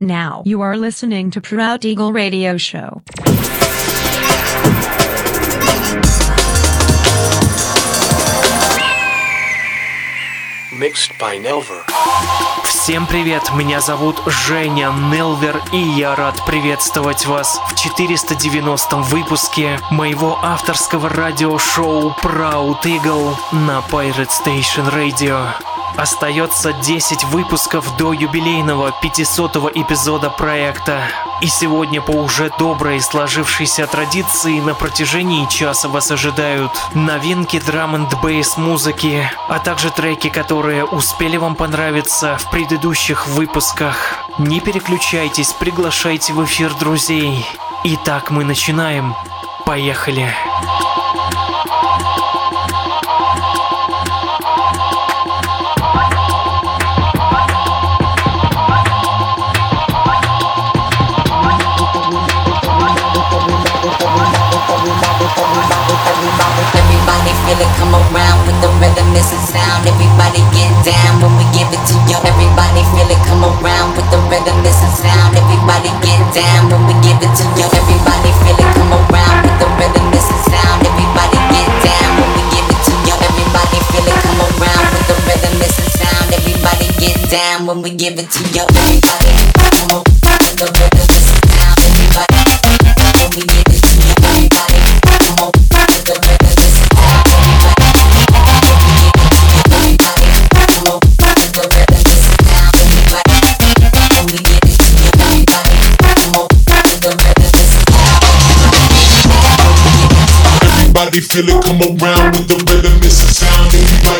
Now you are listening to Proud Eagle Radio Show. Mixed by Nelver. Всем привет, меня зовут Женя Нелвер, и я рад приветствовать вас в 490 выпуске моего авторского радиошоу Proud Eagle на Pirate Station Radio. Остается 10 выпусков до юбилейного 500 эпизода проекта. И сегодня по уже доброй сложившейся традиции на протяжении часа вас ожидают новинки драм н бейс музыки, а также треки, которые успели вам понравиться в предыдущих выпусках. Не переключайтесь, приглашайте в эфир друзей. Итак, мы начинаем. Поехали! Everybody feel it come around with the rhythm, it's a sound. Everybody get down when we give it to you. Everybody feel it come around with the rhythm, it's a sound. Everybody get down when we give it to you. Everybody feel it come around with the rhythm, it's a sound. Everybody get down when we give it to you. Everybody feel it come around with the rhythm, it's a sound. Everybody get down when we give it to you. Everybody come on with the rhythm, it's a sound. Everybody when we give it Feel it come around with the rhythm, it's a sound.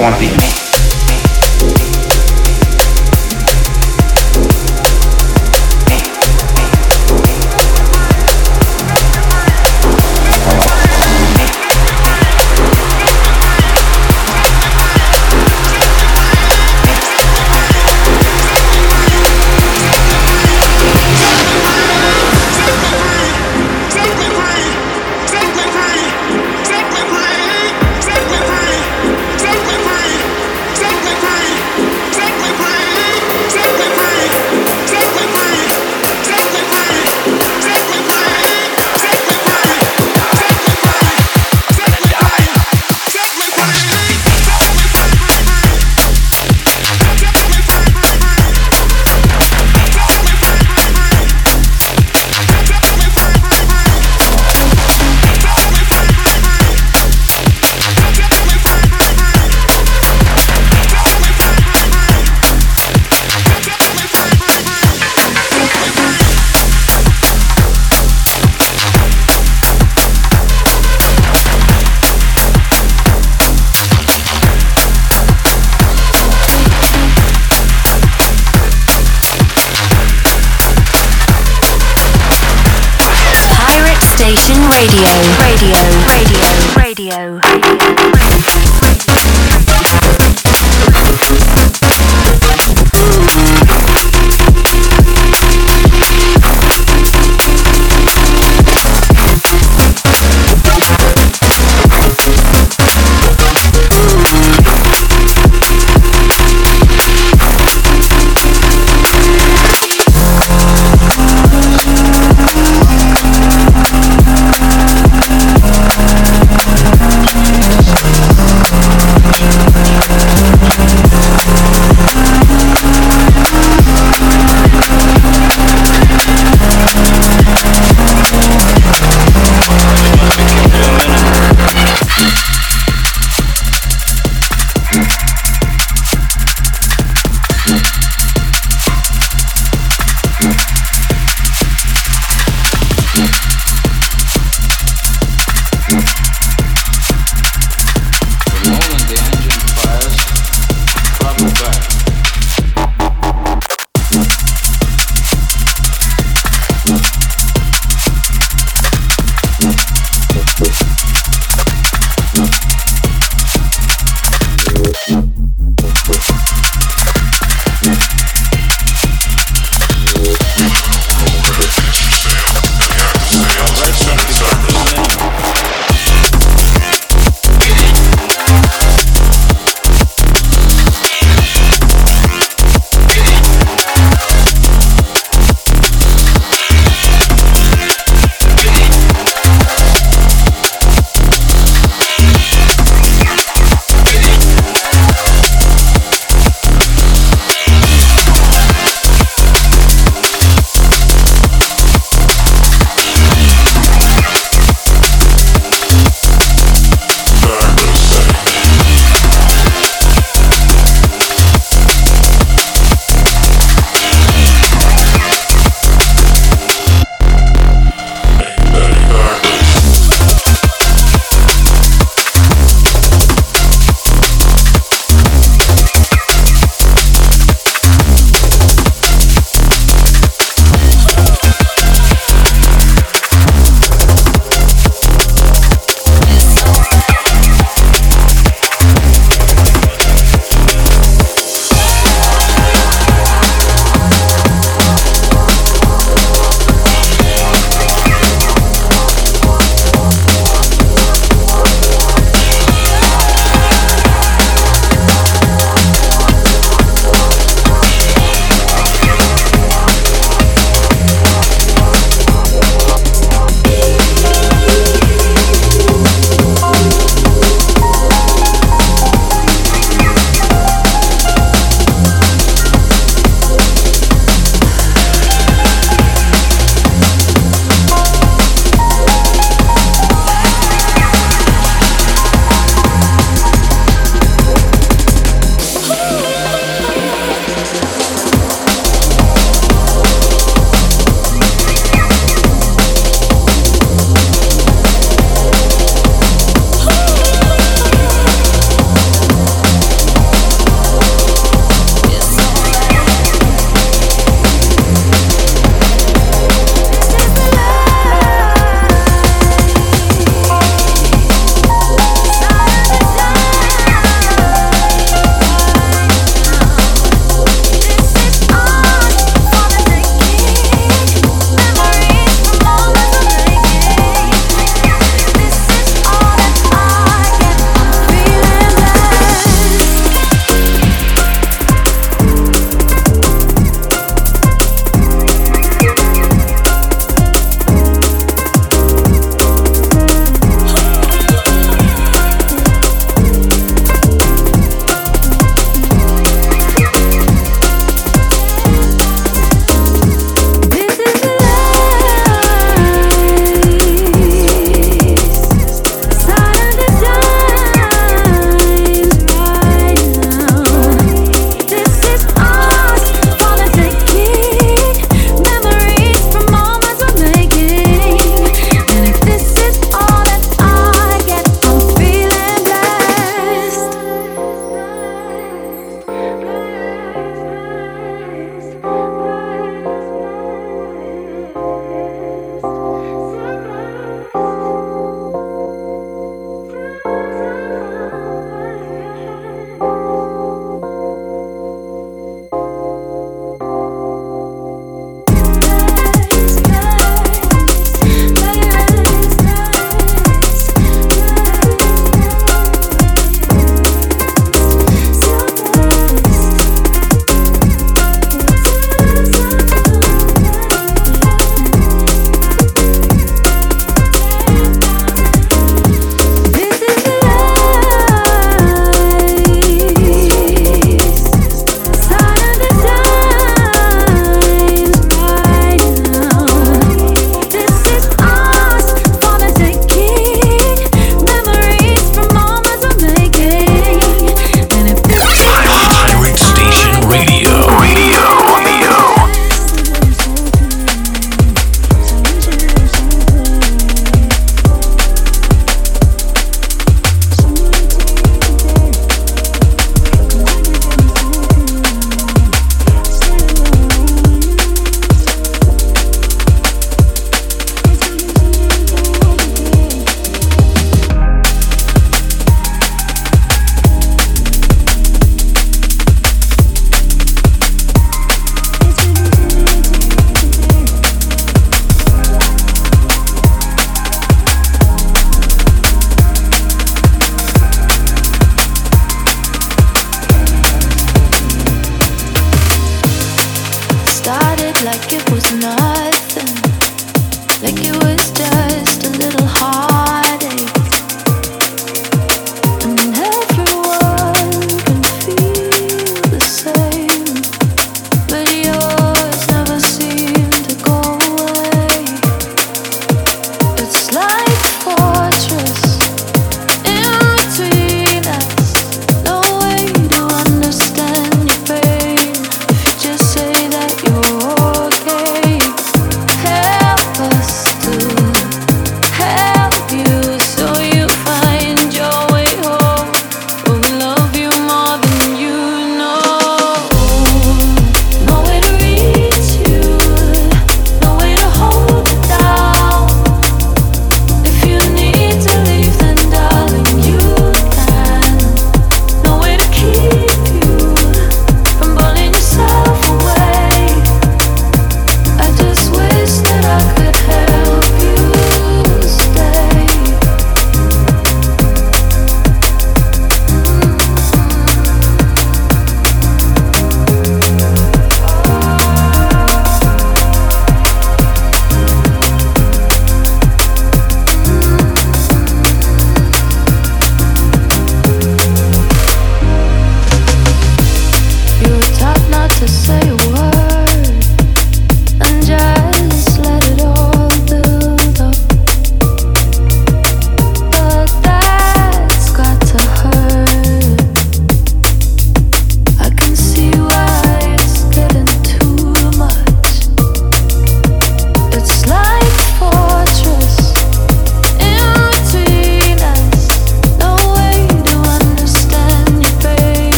I want to be me.